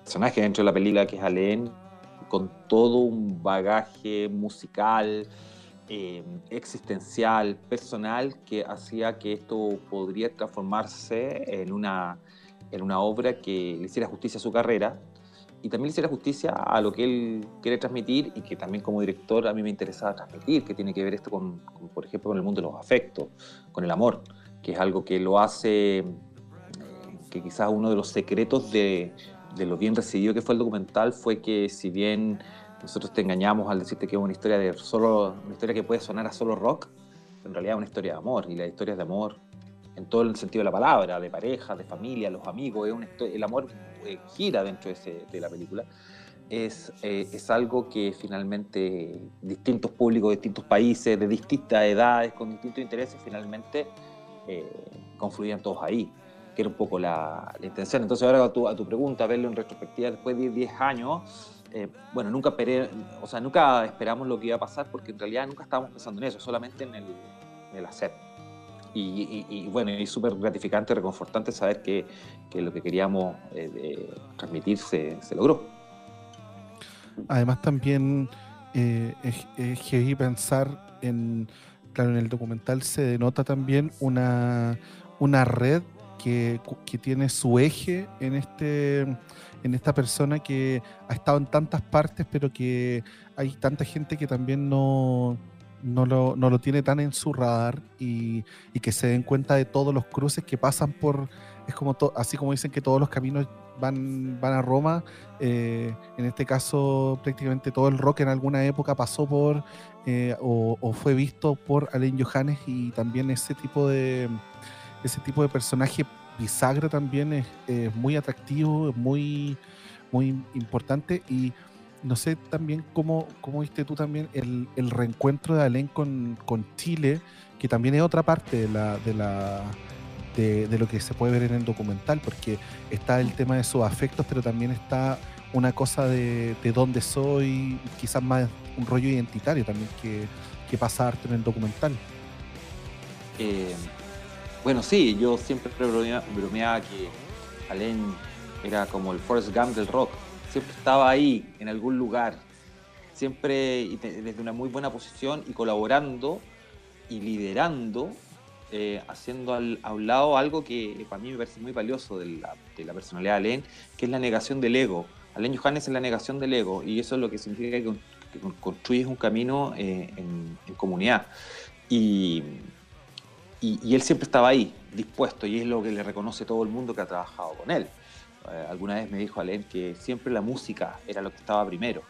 personaje dentro de la película que es Alén, con todo un bagaje musical, eh, existencial, personal, que hacía que esto podría transformarse en una, en una obra que le hiciera justicia a su carrera y también le hiciera justicia a lo que él quiere transmitir y que también como director a mí me interesaba transmitir, que tiene que ver esto con, por ejemplo, con el mundo de los afectos, con el amor, que es algo que lo hace, eh, que quizás uno de los secretos de, de lo bien recibido que fue el documental fue que si bien nosotros te engañamos al decirte que es una historia de solo una historia que puede sonar a solo rock en realidad es una historia de amor y las historias de amor en todo el sentido de la palabra de pareja de familia los amigos es una histo- el amor eh, gira dentro de, ese- de la película es, eh, es algo que finalmente distintos públicos distintos países de distintas edades con distintos intereses finalmente eh, confluían todos ahí que era un poco la, la intención. Entonces ahora a tu, a tu pregunta, verlo en retrospectiva después de 10 años, eh, bueno, nunca, o sea, nunca esperamos lo que iba a pasar porque en realidad nunca estábamos pensando en eso, solamente en el, en el hacer. Y, y- y, bueno, es súper gratificante, reconfortante saber que, que lo que queríamos eh, transmitir se, se logró. Además también eh, es, es pensar en, claro, en el documental se denota también una, una red que, tiene su eje en, este, en esta persona que ha estado en tantas partes, pero que hay tanta gente que también no, no, lo, no lo tiene tan en su radar y, y que se den cuenta de todos los cruces que pasan por, es como así como dicen que todos los caminos van, van a Roma, eh, en este caso prácticamente todo el rock en alguna época pasó por eh, o, o fue visto por Alain Johannes y también ese tipo de ese tipo de personaje bisagra también es, muy atractivo, es muy, muy importante y no sé también cómo, cómo viste tú también el, el reencuentro de Alain con, con Chile, que también es otra parte de la, de la de lo que se puede ver en el documental, porque está el tema de sus afectos, pero también está una cosa de, de dónde soy, quizás más un rollo identitario también que, que pasa harto en el documental. Eh, bueno, sí, yo siempre bromea- bromeaba que Alain era como el Forrest Gump del rock. Siempre estaba ahí, en algún lugar, siempre desde una muy buena posición y colaborando y liderando, eh, haciendo a un lado algo que para mí me parece muy valioso de la, personalidad de Alain, que es la negación del ego. Alain Johannes es la negación del ego y eso es lo que significa que, con- que con- construyes un camino eh, en comunidad. Y, y, y él siempre estaba ahí, dispuesto, y es lo que le reconoce todo el mundo que ha trabajado con él. Eh, alguna vez me dijo Alain que siempre la música era lo que estaba primero,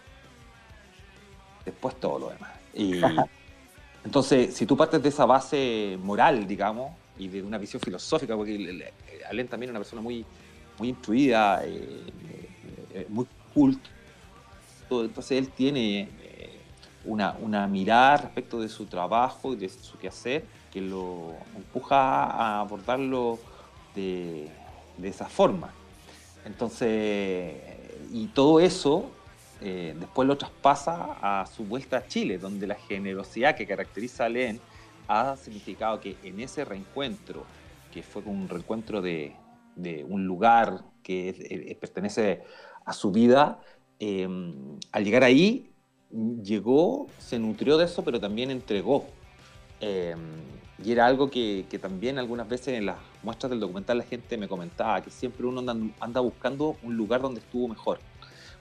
después todo lo demás. Y entonces, si tú partes de esa base moral, digamos, y de una visión filosófica, porque Alain también es una persona muy, muy instruida, eh, eh, eh, muy culto, entonces él tiene eh, una, una mirada respecto de su trabajo y de su quehacer que lo empuja a abordarlo de, de esa forma. Entonces, y todo eso eh, después lo traspasa a su vuelta a Chile, donde la generosidad que caracteriza a Len ha significado que en ese reencuentro, que fue un reencuentro de, de un lugar que eh, pertenece a su vida, eh, al llegar ahí, llegó, se nutrió de eso, pero también entregó. Eh, y era algo que, que también algunas veces en las muestras del documental la gente me comentaba, que siempre uno anda, anda buscando un lugar donde estuvo mejor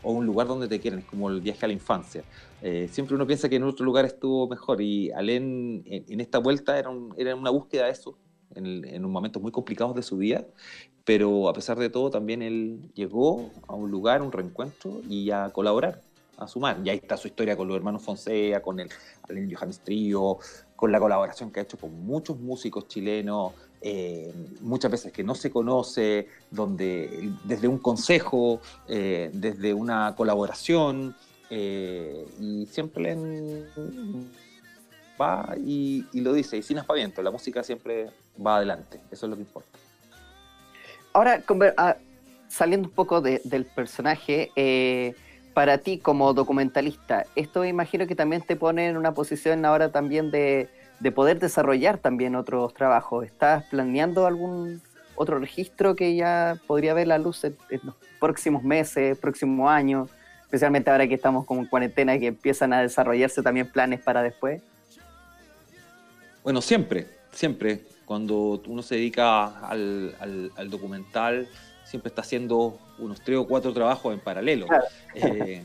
o un lugar donde te quieren, es como el viaje a la infancia. Eh, siempre uno piensa que en otro lugar estuvo mejor y Alén en, en esta vuelta era, un- era una búsqueda de eso, en, el- en unos momentos muy complicados de su vida, pero a pesar de todo también él llegó a un lugar, un reencuentro y a colaborar, a sumar. Y ahí está su historia con los hermanos Fonseca, con el Alén Johannes Trío, con la colaboración que ha hecho con muchos músicos chilenos, eh, muchas veces que no se conoce, donde desde un consejo, eh, desde una colaboración, eh, y siempre va y, lo dice, y sin aspaviento, la música siempre va adelante, eso es lo que importa. Ahora, ah, saliendo un poco de- del personaje, para ti como documentalista, esto imagino que también te pone en una posición ahora también de, de poder desarrollar también otros trabajos. ¿Estás planeando algún otro registro que ya podría ver la luz en, los próximos meses, próximo año? Especialmente ahora que estamos como en cuarentena y que empiezan a desarrollarse también planes para después. Bueno, siempre, siempre, cuando uno se dedica al, al- al documental, siempre está haciendo unos tres o cuatro trabajos en paralelo. Claro. Eh,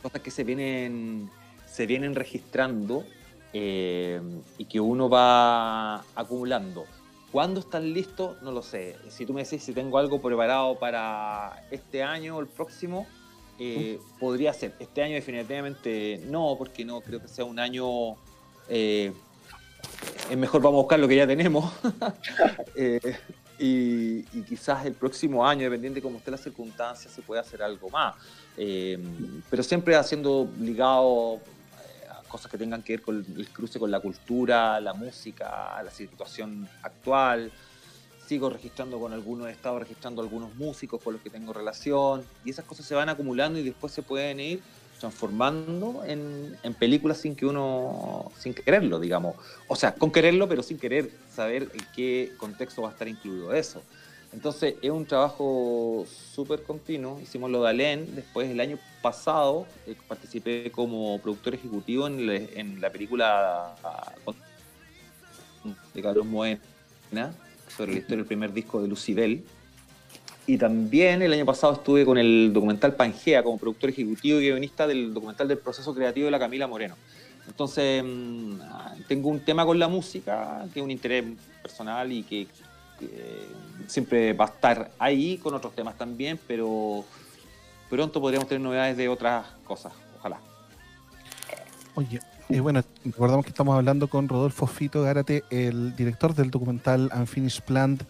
cosas que se vienen, se vienen registrando eh, y que uno va acumulando. ¿Cuándo están listos? No lo sé. Si tú me decís si tengo algo preparado para este año o el próximo, eh, podría ser. Este año definitivamente no, porque no creo que sea un año... eh, es mejor vamos a buscar lo que ya tenemos. Y, y quizás el próximo año, dependiendo de cómo esté la circunstancia, se puede hacer algo más. Eh, pero siempre haciendo ligado eh, a cosas que tengan que ver con el cruce con la cultura, la música, la situación actual. sigo registrando con algunos, he estado registrando algunos músicos con los que tengo relación, y esas cosas se van acumulando y después se pueden ir transformando en, en películas sin que uno, sin quererlo, digamos. O sea, con quererlo, pero sin querer saber en qué contexto va a estar incluido eso. Entonces es un trabajo súper continuo. Hicimos lo de Alén. Después, el año pasado, eh, participé como productor ejecutivo en, la película ah, de Carlos Moena sobre la historia del primer disco de Lucibel. Y también el año pasado estuve con el documental Pangea como productor ejecutivo y guionista del documental del proceso creativo de la Camila Moreno. Entonces, mm, ah, tengo un tema con la música, que es un interés personal y que, que siempre va a estar ahí con otros temas también, pero pronto podríamos tener novedades de otras cosas, ojalá. Oye, eh, bueno, recordamos que estamos hablando con Rodolfo Fito Gárate, el director del documental Unfinished Plant,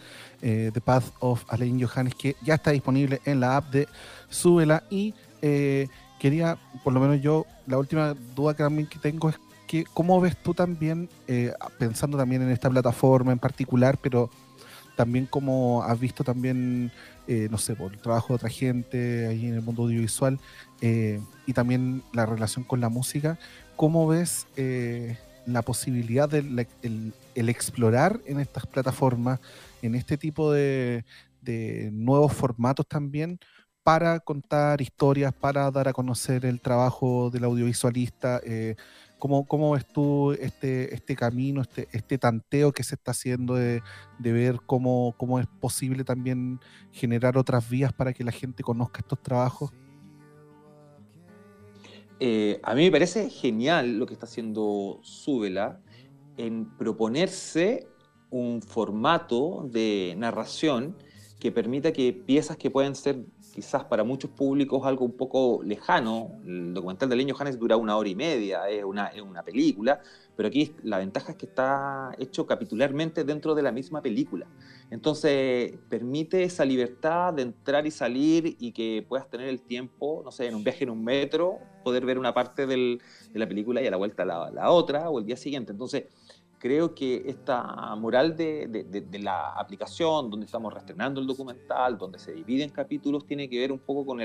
eh, The Path of Alain Johannes, que ya está disponible en la app de Súbela. Y eh, quería, por lo menos yo, la última duda que también que tengo es que, ¿cómo ves tú también, eh, pensando también en esta plataforma en particular, pero también como has visto también, no sé, por el trabajo de otra gente ahí en el mundo audiovisual y también la relación con la música, ¿cómo ves la posibilidad el, el explorar en estas plataformas, en este tipo de, de nuevos formatos también? para contar historias, para dar a conocer el trabajo del audiovisualista. Eh, ¿cómo, ¿Cómo ves tú este, este camino, este, este tanteo que se está haciendo de, de ver cómo, cómo es posible también generar otras vías para que la gente conozca estos trabajos? Eh, a mí me parece genial lo que está haciendo Súbela en proponerse un formato de narración que permita que piezas que pueden ser quizás para muchos públicos algo un poco lejano, el documental de Leño Janes dura una hora y media, es una, es una película, pero aquí la ventaja es que está hecho capitularmente dentro de la misma película. Entonces permite esa libertad de entrar y salir y que puedas tener el tiempo, no sé, en un viaje en un metro, poder ver una parte del, de la película y a la vuelta la, la otra o el día siguiente. Entonces creo que esta moral de, la aplicación, donde estamos reestrenando el documental, donde se divide capítulos, tiene que ver un poco con,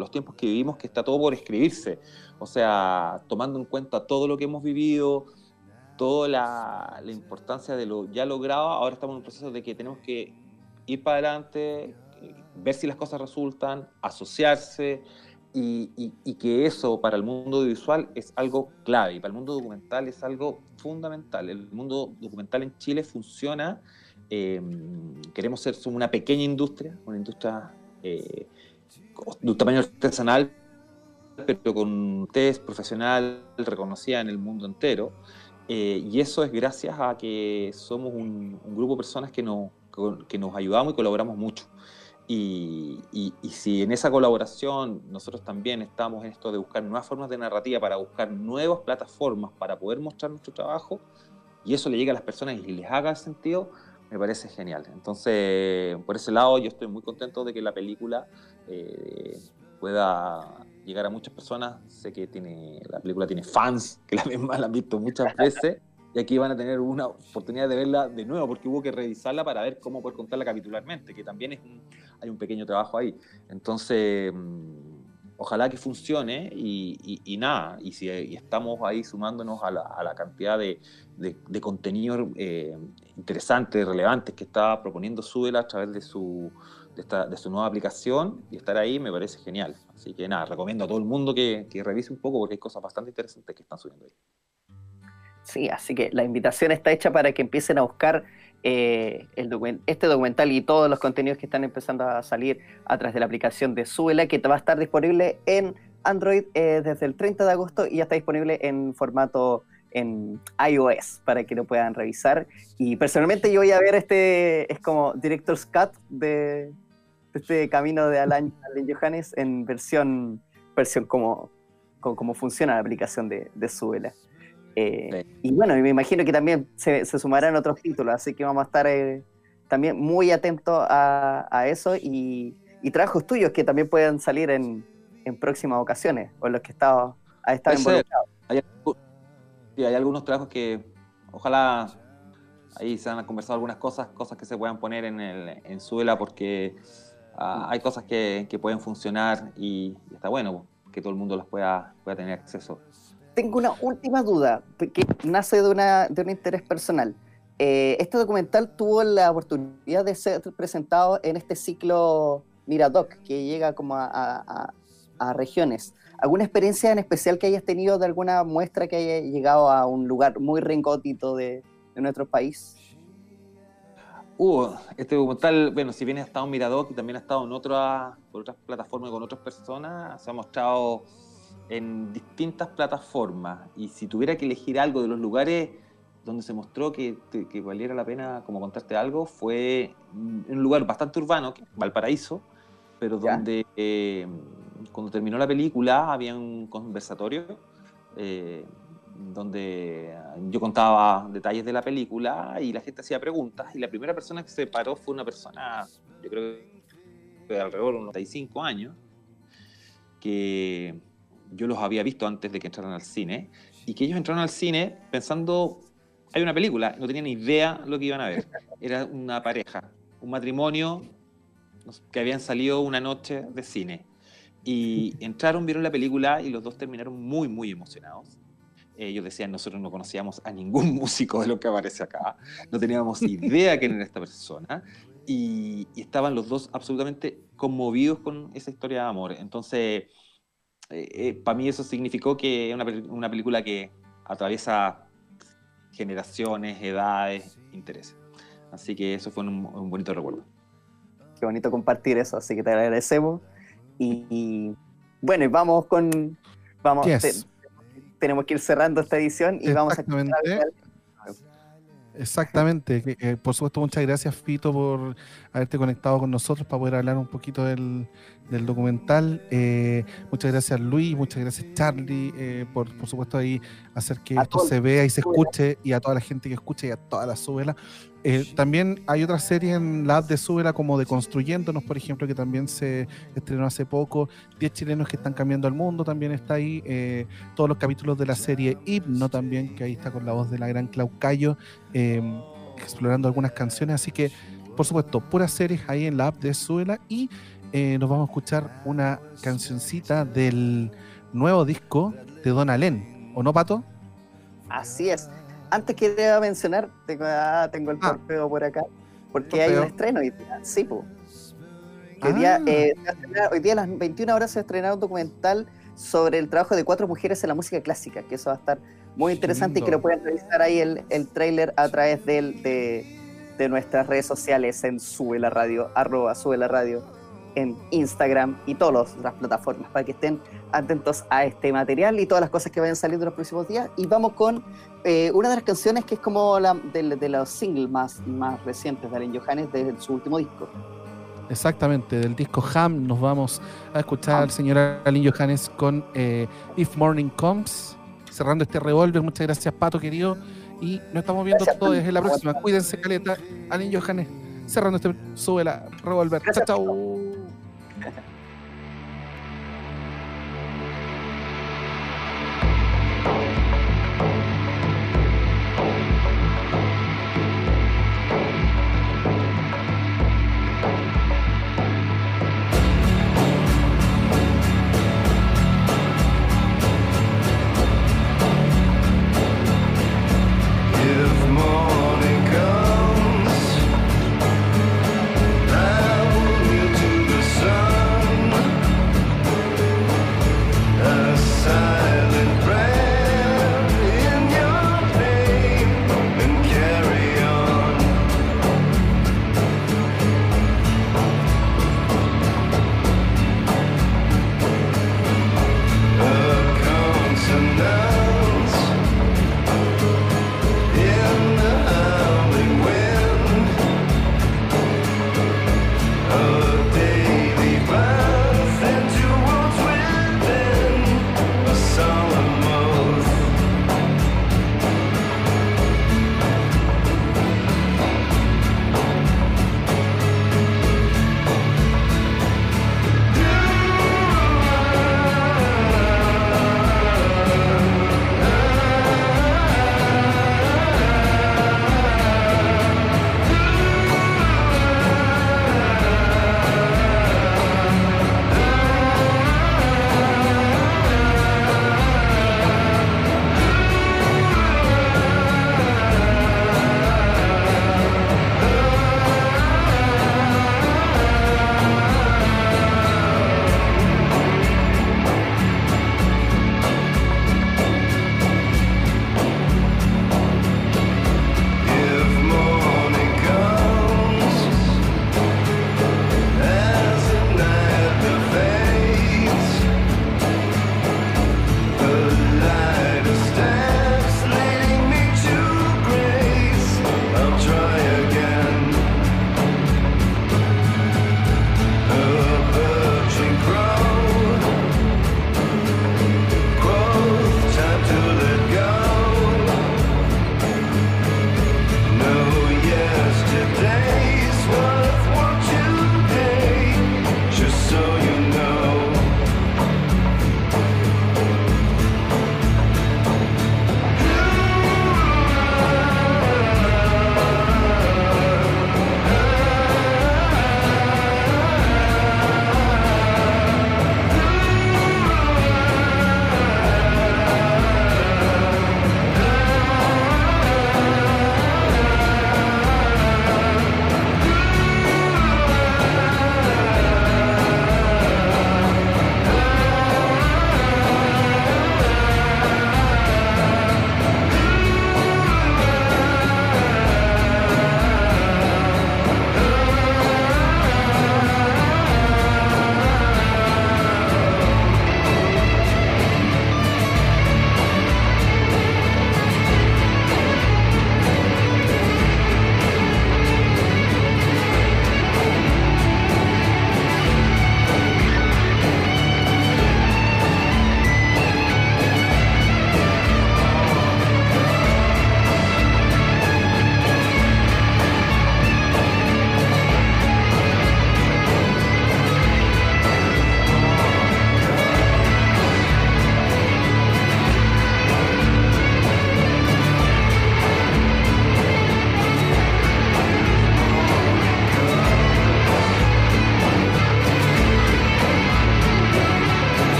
los tiempos que vivimos, que está todo por escribirse. O sea, tomando en cuenta todo lo que hemos vivido, toda la, la importancia de lo ya logrado, ahora estamos en un proceso de que tenemos que ir para adelante, ver si las cosas resultan, asociarse, y, que eso para el mundo audiovisual es algo clave y para el mundo documental es algo fundamental. El mundo documental en Chile funciona, eh, queremos ser una pequeña industria, una industria eh, de un tamaño artesanal, pero con test profesional reconocida en el mundo entero. Eh, y eso es gracias a que somos un, un grupo de personas que, no, que nos ayudamos y colaboramos mucho. Y, si en esa colaboración nosotros también estamos en esto de buscar nuevas formas de narrativa para buscar nuevas plataformas para poder mostrar nuestro trabajo y eso le llegue a las personas y les haga sentido, me parece genial. Entonces, por ese lado yo estoy muy contento de que la película eh, pueda llegar a muchas personas. Sé que tiene, la película tiene fans que la misma la han visto muchas veces y aquí van a tener una oportunidad de verla de nuevo porque hubo que revisarla para ver cómo poder contarla capitularmente, que también es un, hay un pequeño trabajo ahí. Entonces, ojalá que funcione y, y, y nada, y si y estamos ahí sumándonos a la, a la cantidad de, de, de contenido eh, interesante, relevante que está proponiendo Súbela a través de su, de, esta, de su nueva aplicación y estar ahí me parece genial. Así que nada, recomiendo a todo el mundo que, que revise un poco porque hay cosas bastante interesantes que están subiendo ahí. Sí, así que la invitación está hecha para que empiecen a buscar eh, este documental y todos los contenidos que están empezando a salir a través de la aplicación de Súbela, que va a estar disponible en Android eh, desde el 30 de agosto y ya está disponible en formato en iOS para que lo puedan revisar. Y personalmente yo voy a ver este, es como Director's Cut de, este camino de Alan, Alan Johannes en versión, versión como, como, funciona la aplicación de, de. Eh, sí. Y bueno, me imagino que también se, se, sumarán otros títulos, así que vamos a estar eh, también muy atentos a, a eso y, y, trabajos tuyos que también puedan salir en, en próximas ocasiones o en los que estado, ha estado involucrado. Hay, hay, algunos trabajos que ojalá ahí se han conversado algunas cosas, cosas que se puedan poner en, el, en Suela porque ah, hay cosas que, que pueden funcionar y, y está bueno que todo el mundo las pueda, pueda tener acceso. Tengo una última duda que nace de, una, un interés personal. Eh, este documental tuvo la oportunidad de ser presentado en este ciclo Miradoc, que llega como a, regiones. ¿Alguna experiencia en especial que hayas tenido de alguna muestra que haya llegado a un lugar muy recóndito de, nuestro país? Hubo este documental, bueno, si bien ha estado en Miradoc y también ha estado en otra, por otras plataformas con otras personas, se ha mostrado en distintas plataformas. Y si tuviera que elegir algo de los lugares donde se mostró que, que valiera la pena como contarte algo, fue en un lugar bastante urbano, que es Valparaíso, pero donde eh, cuando terminó la película había un conversatorio eh, donde yo contaba detalles de la película y la gente hacía preguntas y la primera persona que se paró fue una persona, yo creo que de alrededor de unos 95 años, que yo los había visto antes de que entraran al cine y que ellos entraron al cine pensando, hay una película, no tenían ni idea lo que iban a ver. Era una pareja, un matrimonio que habían salido una noche de cine. Y entraron, vieron la película y los dos terminaron muy, muy emocionados. Ellos decían, nosotros no conocíamos a ningún músico de lo que aparece acá, no teníamos idea quién era esta persona, y, y estaban los dos absolutamente conmovidos con esa historia de amor. Entonces, para mí eso significó que es una, una película que atraviesa generaciones, edades, intereses. Así que eso fue un, un bonito recuerdo. Qué bonito compartir eso, así que te agradecemos. Y, y, bueno, y vamos con. Vamos, Yes. te- tenemos que ir cerrando esta edición y vamos a Exactamente. Exactamente. que, eh, por supuesto, muchas gracias, Fito, por haberte conectado con nosotros para poder hablar un poquito del, del documental. Eh, muchas gracias, Luis. Muchas gracias, Charlie, eh, por, por supuesto, ahí hacer que A esto se vea y se escuche y a toda la gente que escuche y a toda la suela. Eh, también hay otra serie en la app de Súbela como de Construyéndonos, por ejemplo, que también se estrenó hace poco. 10 chilenos que están cambiando el mundo también está ahí. Eh, todos los capítulos de la serie Himno también, que ahí está con la voz de la gran Clau Cayo, eh, explorando algunas canciones. Así que, por supuesto, puras series ahí en la app de Súbela. Y eh, nos vamos a escuchar una cancioncita del nuevo disco de Don Alén. ¿O no, Pato? Así es. Antes quería mencionar, tengo, ah, tengo el Ah. torpeo por acá, porque hay un estreno hoy día. Sí. Que Hoy, día, Ah. eh, hoy día a las 21 horas se va a estrenar un documental sobre el trabajo de cuatro mujeres en la música clásica, que eso va a estar muy interesante y que lo pueden revisar ahí el, el tráiler a través del- de, de nuestras redes sociales en Sube la Radio, arroba Sube la Radio, en Instagram y todas las plataformas para que estén atentos a este material y todas las cosas que vayan saliendo en los próximos días. Y vamos con eh, una de las canciones que es como la de, de los singles más, más recientes de Allen Johannes de su último disco. Exactamente, del disco Ham nos vamos a escuchar al señor Alin Johannes con eh, If Morning Comes, cerrando este revólver. Muchas gracias, Pato, querido. Y nos estamos viendo Gracias, todos en la próxima. Cuídense, caleta. Alin Johannes, cerrando este sube la revólver. Chao, Gracias, chao. If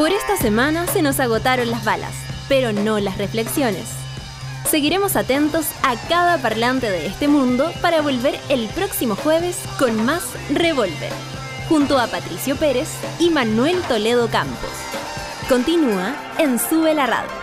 Por esta semana se nos agotaron las balas, pero no las reflexiones. Seguiremos atentos a cada parlante de este mundo para volver el próximo jueves con más Revolver, junto a Patricio Pérez y Manuel Toledo Campos. Continúa en Sube la Radio.